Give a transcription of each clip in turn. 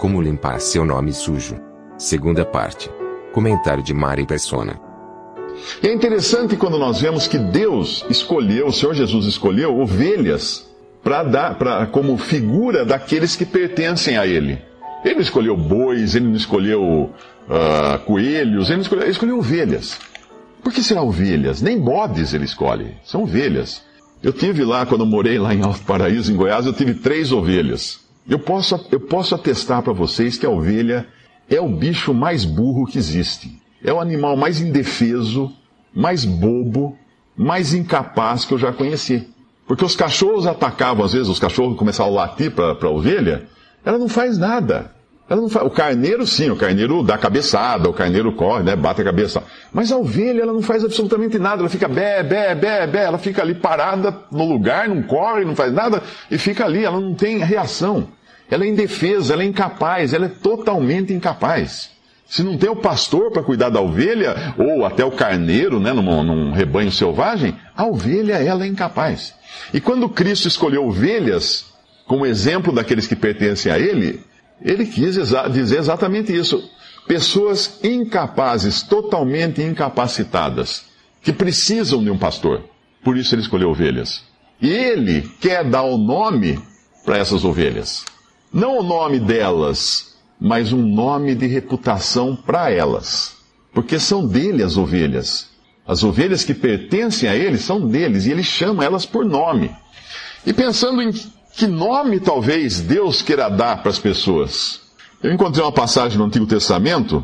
Como limpar seu nome sujo. Segunda parte. Comentário de Mari Persona. E é interessante quando nós vemos que Deus escolheu, o Senhor Jesus escolheu ovelhas para dar, para como figura daqueles que pertencem a Ele. Ele não escolheu bois, ele não escolheu uh, coelhos, ele, não escolheu, ele escolheu ovelhas. Por que será ovelhas? Nem bodes ele escolhe, são ovelhas. Eu tive lá, quando eu morei lá em Alto Paraíso, em Goiás, eu tive três ovelhas. Eu posso, eu posso atestar para vocês que a ovelha é o bicho mais burro que existe. É o animal mais indefeso, mais bobo, mais incapaz que eu já conheci. Porque os cachorros atacavam, às vezes, os cachorros começavam a latir para a ovelha, ela não faz nada. Ela não faz, o carneiro, sim, o carneiro dá cabeçada, o carneiro corre, né, bate a cabeça. Mas a ovelha, ela não faz absolutamente nada, ela fica bé, bé, bé, bé, ela fica ali parada no lugar, não corre, não faz nada, e fica ali, ela não tem reação. Ela é indefesa, ela é incapaz, ela é totalmente incapaz. Se não tem o pastor para cuidar da ovelha, ou até o carneiro, né, num, num rebanho selvagem, a ovelha, ela é incapaz. E quando Cristo escolheu ovelhas como exemplo daqueles que pertencem a Ele, Ele quis exa dizer exatamente isso. Pessoas incapazes, totalmente incapacitadas, que precisam de um pastor. Por isso Ele escolheu ovelhas. E Ele quer dar o nome para essas ovelhas. Não o nome delas, mas um nome de reputação para elas. Porque são dele as ovelhas. As ovelhas que pertencem a ele são deles e ele chama elas por nome. E pensando em que nome talvez Deus queira dar para as pessoas, eu encontrei uma passagem no Antigo Testamento,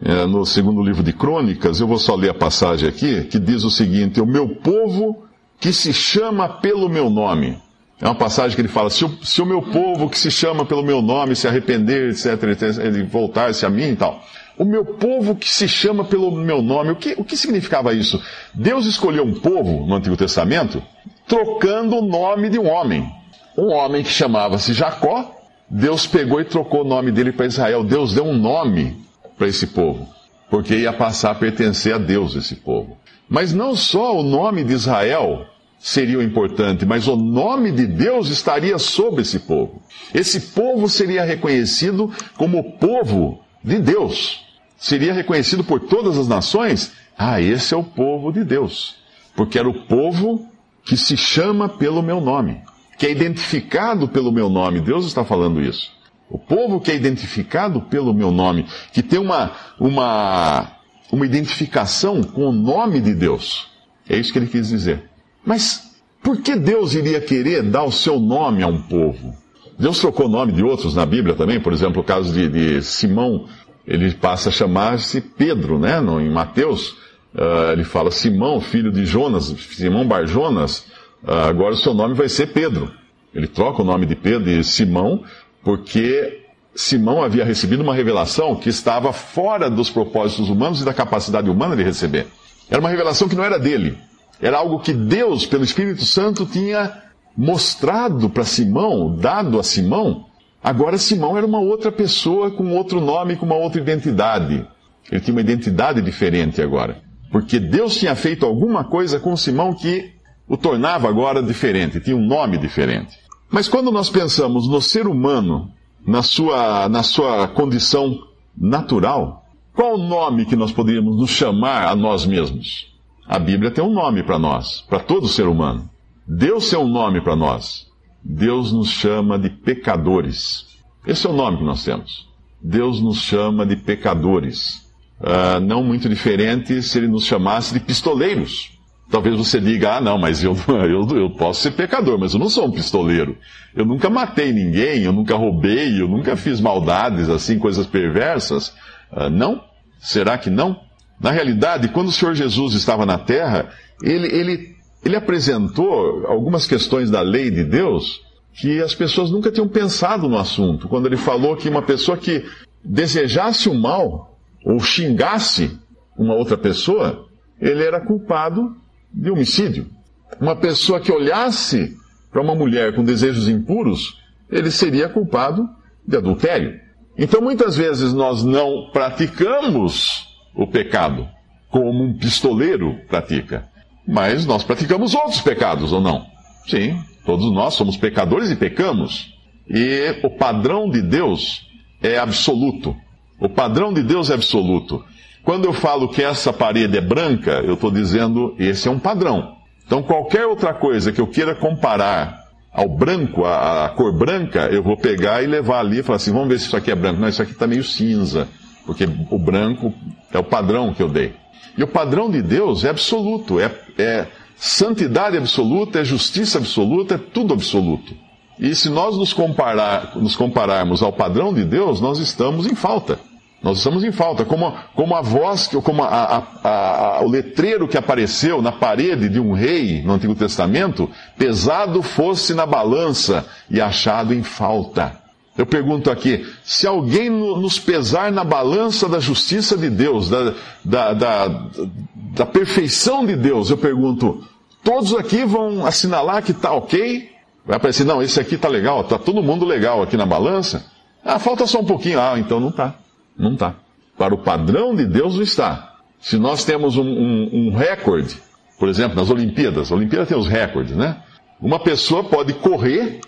é, no segundo livro de Crônicas, eu vou só ler a passagem aqui, que diz o seguinte: O meu povo que se chama pelo meu nome. É uma passagem que ele fala: se o, se o meu povo que se chama pelo meu nome se arrepender, etc., ele voltar-se a mim e tal. O meu povo que se chama pelo meu nome. O que, o que significava isso? Deus escolheu um povo no Antigo Testamento trocando o nome de um homem. Um homem que chamava-se Jacó, Deus pegou e trocou o nome dele para Israel. Deus deu um nome para esse povo, porque ia passar a pertencer a Deus esse povo. Mas não só o nome de Israel seria o importante, mas o nome de Deus estaria sobre esse povo. Esse povo seria reconhecido como o povo de Deus seria reconhecido por todas as nações, ah, esse é o povo de Deus. Porque era o povo que se chama pelo meu nome, que é identificado pelo meu nome. Deus está falando isso. O povo que é identificado pelo meu nome, que tem uma, uma, uma identificação com o nome de Deus. É isso que ele quis dizer. Mas por que Deus iria querer dar o seu nome a um povo? Deus trocou o nome de outros na Bíblia também, por exemplo, o caso de, de Simão, ele passa a chamar-se Pedro, né? No, em Mateus, uh, ele fala Simão, filho de Jonas, Simão Bar Jonas, agora o seu nome vai ser Pedro. Ele troca o nome de Pedro de Simão, porque Simão havia recebido uma revelação que estava fora dos propósitos humanos e da capacidade humana de receber. Era uma revelação que não era dele. Era algo que Deus, pelo Espírito Santo, tinha mostrado para Simão, dado a Simão, Agora Simão era uma outra pessoa com outro nome, com uma outra identidade. Ele tinha uma identidade diferente agora. Porque Deus tinha feito alguma coisa com Simão que o tornava agora diferente, tinha um nome diferente. Mas quando nós pensamos no ser humano, na sua, na sua condição natural, qual o nome que nós poderíamos nos chamar a nós mesmos? A Bíblia tem um nome para nós, para todo ser humano. Deus tem um nome para nós. Deus nos chama de pecadores. Esse é o nome que nós temos. Deus nos chama de pecadores. Uh, não muito diferente se ele nos chamasse de pistoleiros. Talvez você diga, ah, não, mas eu, eu, eu posso ser pecador, mas eu não sou um pistoleiro. Eu nunca matei ninguém, eu nunca roubei, eu nunca fiz maldades, assim, coisas perversas. Uh, não? Será que não? Na realidade, quando o Senhor Jesus estava na terra, ele, ele ele apresentou algumas questões da lei de Deus que as pessoas nunca tinham pensado no assunto. Quando ele falou que uma pessoa que desejasse o mal ou xingasse uma outra pessoa, ele era culpado de homicídio. Uma pessoa que olhasse para uma mulher com desejos impuros, ele seria culpado de adultério. Então muitas vezes nós não praticamos o pecado como um pistoleiro pratica, mas nós praticamos outros pecados ou não? Sim, todos nós somos pecadores e pecamos. E o padrão de Deus é absoluto. O padrão de Deus é absoluto. Quando eu falo que essa parede é branca, eu estou dizendo esse é um padrão. Então, qualquer outra coisa que eu queira comparar ao branco, a, a, cor branca, eu vou pegar e levar ali e falar assim: vamos ver se isso aqui é branco. Não, isso aqui está meio cinza, porque o branco é o padrão que eu dei. E o padrão de Deus é absoluto, é, é santidade absoluta, é justiça absoluta, é tudo absoluto. E se nós nos, comparar, nos compararmos ao padrão de Deus, nós estamos em falta. Nós estamos em falta, como, como a voz, como a, a, a, o letreiro que apareceu na parede de um rei no Antigo Testamento, pesado fosse na balança e achado em falta. Eu pergunto aqui, se alguém nos pesar na balança da justiça de Deus, da, da, da, da perfeição de Deus, eu pergunto, todos aqui vão assinalar que está ok? Vai aparecer, não, esse aqui está legal, está todo mundo legal aqui na balança? Ah, falta só um pouquinho. Ah, então não está. Não está. Para o padrão de Deus não está. Se nós temos um, um, um recorde, por exemplo, nas Olimpíadas, a Olimpíada tem os recordes, né? Uma pessoa pode correr,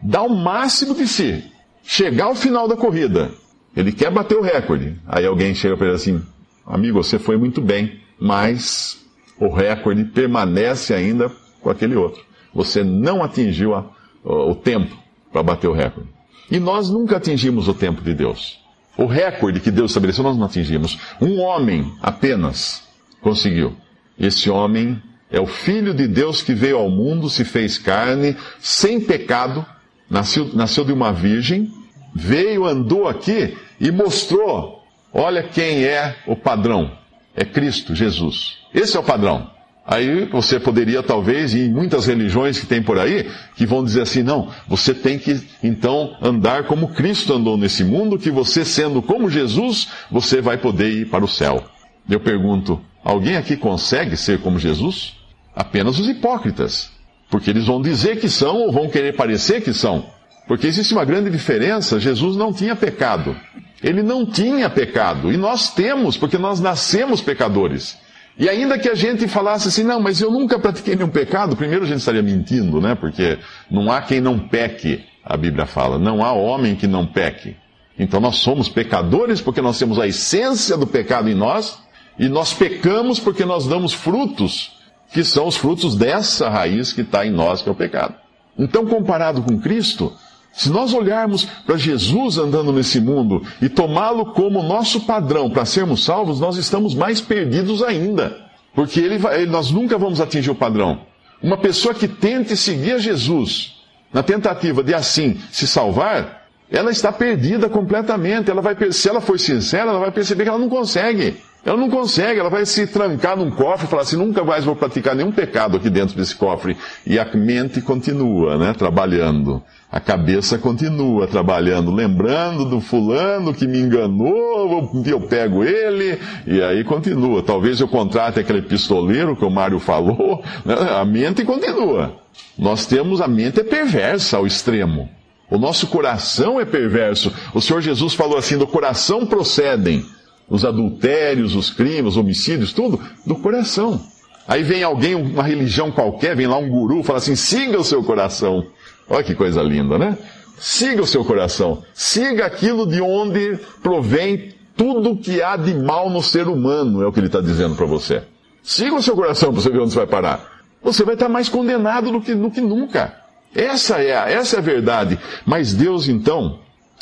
dar o máximo de si, chegar ao final da corrida. Ele quer bater o recorde. Aí alguém chega para ele assim: Amigo, você foi muito bem, mas o recorde permanece ainda com aquele outro. Você não atingiu a, o, o tempo para bater o recorde. E nós nunca atingimos o tempo de Deus. O recorde que Deus estabeleceu nós não atingimos. Um homem apenas conseguiu. Esse homem é o Filho de Deus que veio ao mundo, se fez carne, sem pecado, nasceu, nasceu de uma virgem, veio, andou aqui e mostrou: olha quem é o padrão. É Cristo, Jesus. Esse é o padrão. Aí você poderia, talvez, em muitas religiões que tem por aí, que vão dizer assim: não, você tem que então andar como Cristo andou nesse mundo, que você sendo como Jesus, você vai poder ir para o céu. Eu pergunto: alguém aqui consegue ser como Jesus? Apenas os hipócritas. Porque eles vão dizer que são ou vão querer parecer que são. Porque existe uma grande diferença: Jesus não tinha pecado. Ele não tinha pecado. E nós temos, porque nós nascemos pecadores. E ainda que a gente falasse assim, não, mas eu nunca pratiquei nenhum pecado, primeiro a gente estaria mentindo, né? Porque não há quem não peque, a Bíblia fala. Não há homem que não peque. Então nós somos pecadores porque nós temos a essência do pecado em nós, e nós pecamos porque nós damos frutos, que são os frutos dessa raiz que está em nós, que é o pecado. Então, comparado com Cristo, se nós olharmos para Jesus andando nesse mundo e tomá-lo como nosso padrão para sermos salvos, nós estamos mais perdidos ainda. Porque ele vai, nós nunca vamos atingir o padrão. Uma pessoa que tente seguir a Jesus, na tentativa de assim se salvar, ela está perdida completamente. Ela vai, se ela for sincera, ela vai perceber que ela não consegue. Ela não consegue, ela vai se trancar num cofre e falar assim: nunca mais vou praticar nenhum pecado aqui dentro desse cofre. E a mente continua, né, trabalhando a cabeça continua trabalhando, lembrando do fulano que me enganou, eu pego ele, e aí continua. Talvez eu contrate aquele pistoleiro que o Mário falou, né? a mente continua. Nós temos, a mente é perversa ao extremo. O nosso coração é perverso. O Senhor Jesus falou assim: do coração procedem os adultérios, os crimes, os homicídios, tudo do coração. Aí vem alguém, uma religião qualquer, vem lá um guru, fala assim: siga o seu coração. Olha que coisa linda, né? Siga o seu coração. Siga aquilo de onde provém tudo que há de mal no ser humano, é o que ele está dizendo para você. Siga o seu coração para você ver onde você vai parar. Você vai estar mais condenado do que, do que nunca. Essa é, a, essa é a verdade. Mas Deus, então,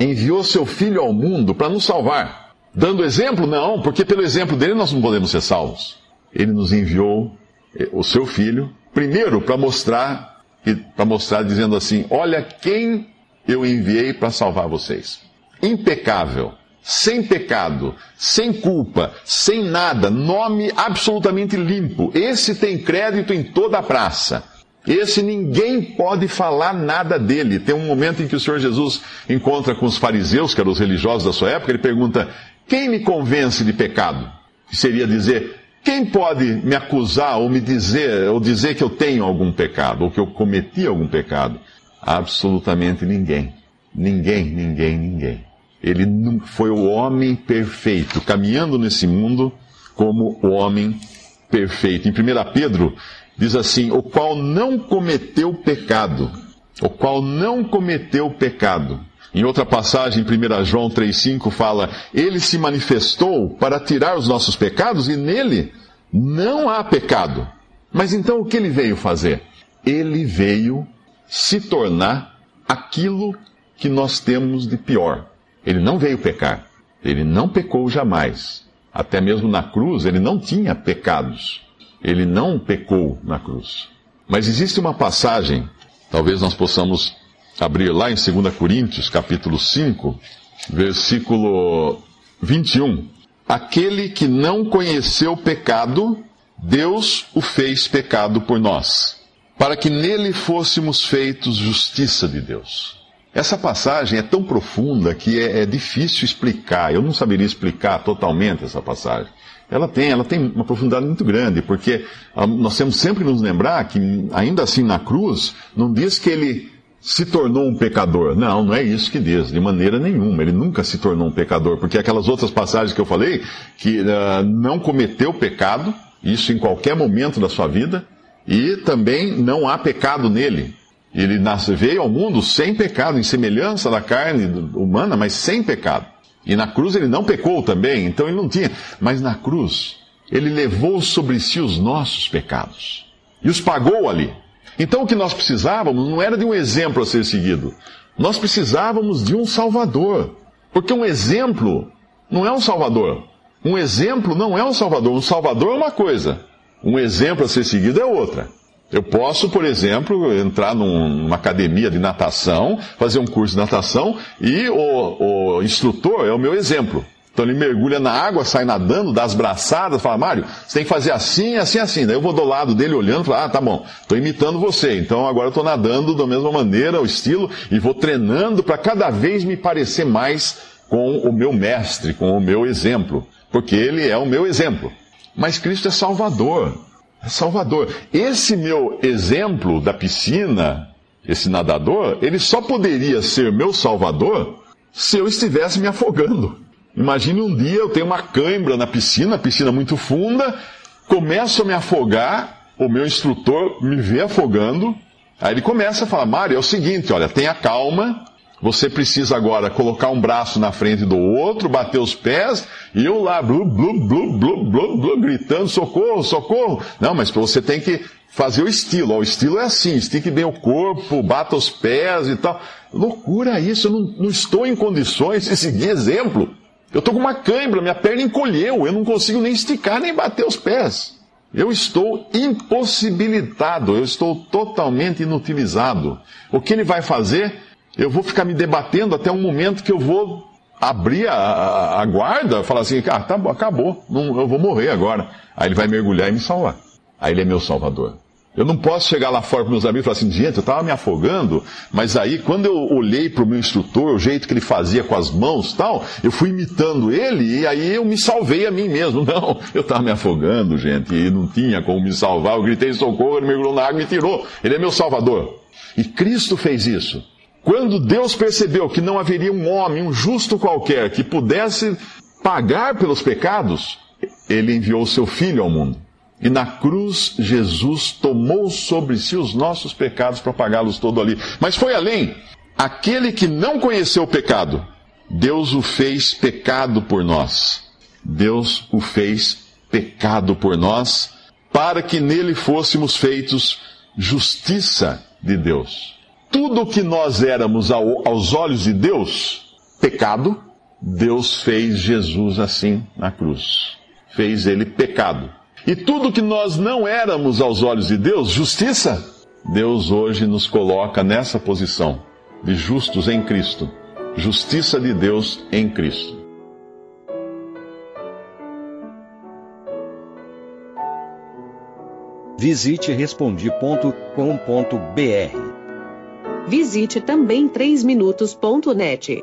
enviou seu Filho ao mundo para nos salvar. Dando exemplo? Não, porque pelo exemplo dele nós não podemos ser salvos. Ele nos enviou eh, o seu Filho, primeiro para mostrar para mostrar dizendo assim: Olha quem eu enviei para salvar vocês. Impecável, sem pecado, sem culpa, sem nada, nome absolutamente limpo. Esse tem crédito em toda a praça. Esse ninguém pode falar nada dele. Tem um momento em que o Senhor Jesus encontra com os fariseus, que eram os religiosos da sua época, ele pergunta: Quem me convence de pecado? Que seria dizer: Quem pode me acusar ou me dizer, ou dizer que eu tenho algum pecado, ou que eu cometi algum pecado? Absolutamente ninguém. Ninguém, ninguém, ninguém. Ele foi o homem perfeito, caminhando nesse mundo como o homem perfeito. Em 1 Pedro, diz assim: o qual não cometeu pecado. O qual não cometeu pecado. Em outra passagem, em 1 João 3,5, fala: Ele se manifestou para tirar os nossos pecados e nele não há pecado. Mas então o que ele veio fazer? Ele veio se tornar aquilo que nós temos de pior. Ele não veio pecar. Ele não pecou jamais. Até mesmo na cruz, ele não tinha pecados. Ele não pecou na cruz. Mas existe uma passagem, talvez nós possamos abrir lá em 2 Coríntios, capítulo 5, versículo 21. Aquele que não conheceu pecado, Deus o fez pecado por nós, para que nele fôssemos feitos justiça de Deus. Essa passagem é tão profunda que é, é difícil explicar. Eu não saberia explicar totalmente essa passagem. Ela tem, ela tem uma profundidade muito grande, porque ah, nós temos sempre nos lembrar que, ainda assim na cruz, não diz que ele se tornou um pecador. Não, não é isso que diz, de maneira nenhuma. Ele nunca se tornou um pecador, porque aquelas outras passagens que eu falei, que uh, não cometeu pecado, isso em qualquer momento da sua vida, e também não há pecado nele. Ele nasce, veio ao mundo sem pecado, em semelhança da carne humana, mas sem pecado. E na cruz ele não pecou também, então ele não tinha. Mas na cruz, ele levou sobre si os nossos pecados e os pagou ali. Então o que nós precisávamos não era de um exemplo a ser seguido, nós precisávamos de um Salvador. Porque um exemplo não é um Salvador. Um exemplo não é um Salvador. Um Salvador é uma coisa, um exemplo a ser seguido é outra. Eu posso, por exemplo, entrar numa academia de natação, fazer um curso de natação e o, o instrutor é o meu exemplo. Então ele mergulha na água, sai nadando, dá as braçadas, fala, Mário, você tem que fazer assim, assim, assim. Daí eu vou do lado dele olhando falo, ah, tá bom, estou imitando você. Então agora eu estou nadando da mesma maneira, o estilo, e vou treinando para cada vez me parecer mais com o meu mestre, com o meu exemplo. Porque ele é o meu exemplo. Mas Cristo é Salvador. Salvador. Esse meu exemplo da piscina, esse nadador, ele só poderia ser meu Salvador se eu estivesse me afogando. Imagine um dia eu tenho uma cãibra na piscina, piscina muito funda, começo a me afogar, o meu instrutor me vê afogando, aí ele começa a falar: Mário, é o seguinte, olha, tenha calma, você precisa agora colocar um braço na frente do outro, bater os pés, e eu lá, blu, blu, blu, blu, blu, blu, gritando, socorro, socorro. Não, mas você tem que fazer o estilo. Ó, o estilo é assim, estique bem o corpo, bata os pés e tal. Loucura isso, eu não, não estou em condições de seguir exemplo. Eu estou com uma cãibra, minha perna encolheu, eu não consigo nem esticar nem bater os pés. Eu estou impossibilitado, eu estou totalmente inutilizado. O que ele vai fazer? eu vou ficar me debatendo até um momento que eu vou abrir a, a, a guarda, falar assim, ah, tá, acabou, não, eu vou morrer agora. Aí ele vai mergulhar e me salvar. Aí ele é meu salvador. Eu não posso chegar lá fora para meus amigos e falar assim, gente, eu estava me afogando, mas aí quando eu olhei para o meu instrutor, o jeito que ele fazia com as mãos tal, eu fui imitando ele e aí eu me salvei a mim mesmo. Não, eu estava me afogando, gente, e não tinha como me salvar. Eu gritei socorro, ele mergulhou na água e me tirou. Ele é meu salvador. E Cristo fez isso. Quando Deus percebeu que não haveria um homem, um justo qualquer, que pudesse pagar pelos pecados, ele enviou seu filho ao mundo. E na cruz, Jesus tomou sobre si os nossos pecados para pagá-los todo ali. Mas foi além. Aquele que não conheceu o pecado, Deus o fez pecado por nós. Deus o fez pecado por nós, para que nele fôssemos feitos justiça de Deus tudo que nós éramos aos olhos de Deus, pecado, Deus fez Jesus assim na cruz. Fez ele pecado. E tudo que nós não éramos aos olhos de Deus, justiça, Deus hoje nos coloca nessa posição de justos em Cristo. Justiça de Deus em Cristo. Visite respondi.com.br. Visite também 3minutos.net.